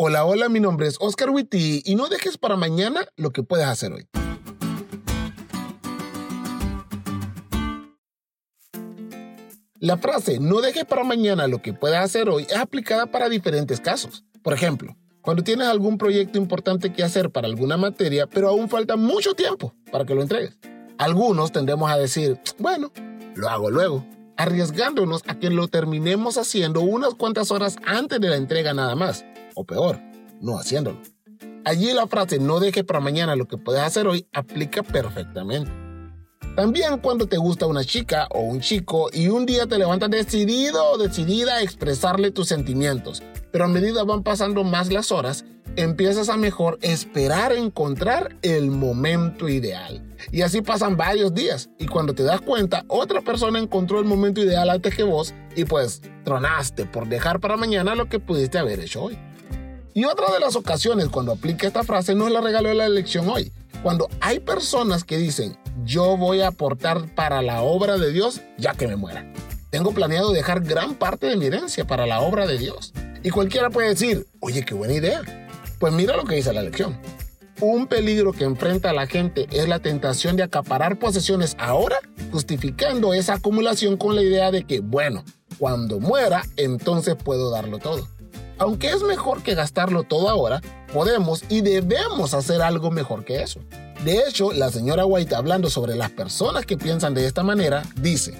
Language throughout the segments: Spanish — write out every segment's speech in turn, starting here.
Hola, hola, mi nombre es Oscar Witty y no dejes para mañana lo que puedes hacer hoy. La frase no dejes para mañana lo que puedes hacer hoy es aplicada para diferentes casos. Por ejemplo, cuando tienes algún proyecto importante que hacer para alguna materia, pero aún falta mucho tiempo para que lo entregues. Algunos tendemos a decir, bueno, lo hago luego, arriesgándonos a que lo terminemos haciendo unas cuantas horas antes de la entrega nada más, o peor, no haciéndolo. Allí la frase no dejes para mañana lo que puedes hacer hoy aplica perfectamente. También cuando te gusta una chica o un chico y un día te levantas decidido o decidida a expresarle tus sentimientos, pero a medida van pasando más las horas, empiezas a mejor esperar encontrar el momento ideal. Y así pasan varios días y cuando te das cuenta, otra persona encontró el momento ideal antes que vos y pues tronaste por dejar para mañana lo que pudiste haber hecho hoy. Y otra de las ocasiones cuando aplica esta frase no es la regalo de la elección hoy. Cuando hay personas que dicen, yo voy a aportar para la obra de Dios ya que me muera. Tengo planeado dejar gran parte de mi herencia para la obra de Dios. Y cualquiera puede decir, oye, qué buena idea. Pues mira lo que dice la lección. Un peligro que enfrenta la gente es la tentación de acaparar posesiones ahora, justificando esa acumulación con la idea de que, bueno, cuando muera, entonces puedo darlo todo. Aunque es mejor que gastarlo todo ahora, podemos y debemos hacer algo mejor que eso. De hecho, la señora White, hablando sobre las personas que piensan de esta manera, dice,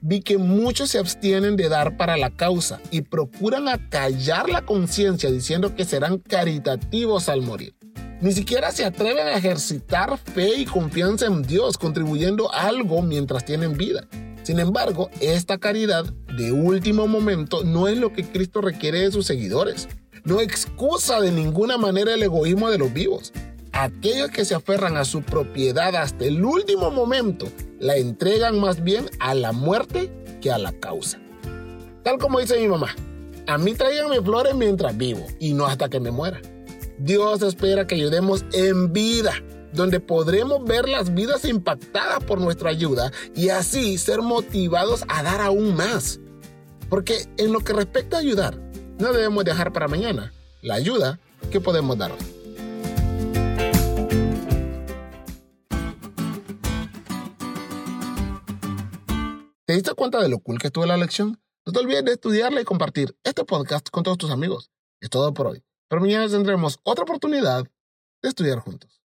vi que muchos se abstienen de dar para la causa y procuran acallar la conciencia diciendo que serán caritativos al morir. Ni siquiera se atreven a ejercitar fe y confianza en Dios, contribuyendo algo mientras tienen vida. Sin embargo, esta caridad de último momento no es lo que Cristo requiere de sus seguidores. No excusa de ninguna manera el egoísmo de los vivos. Aquellos que se aferran a su propiedad hasta el último momento la entregan más bien a la muerte que a la causa. Tal como dice mi mamá, a mí tráiganme flores mientras vivo y no hasta que me muera. Dios espera que ayudemos en vida donde podremos ver las vidas impactadas por nuestra ayuda y así ser motivados a dar aún más. Porque en lo que respecta a ayudar, no debemos dejar para mañana la ayuda que podemos dar. ¿Te diste cuenta de lo cool que estuvo la lección? No te olvides de estudiarla y compartir este podcast con todos tus amigos. Es todo por hoy. Pero mañana tendremos otra oportunidad de estudiar juntos.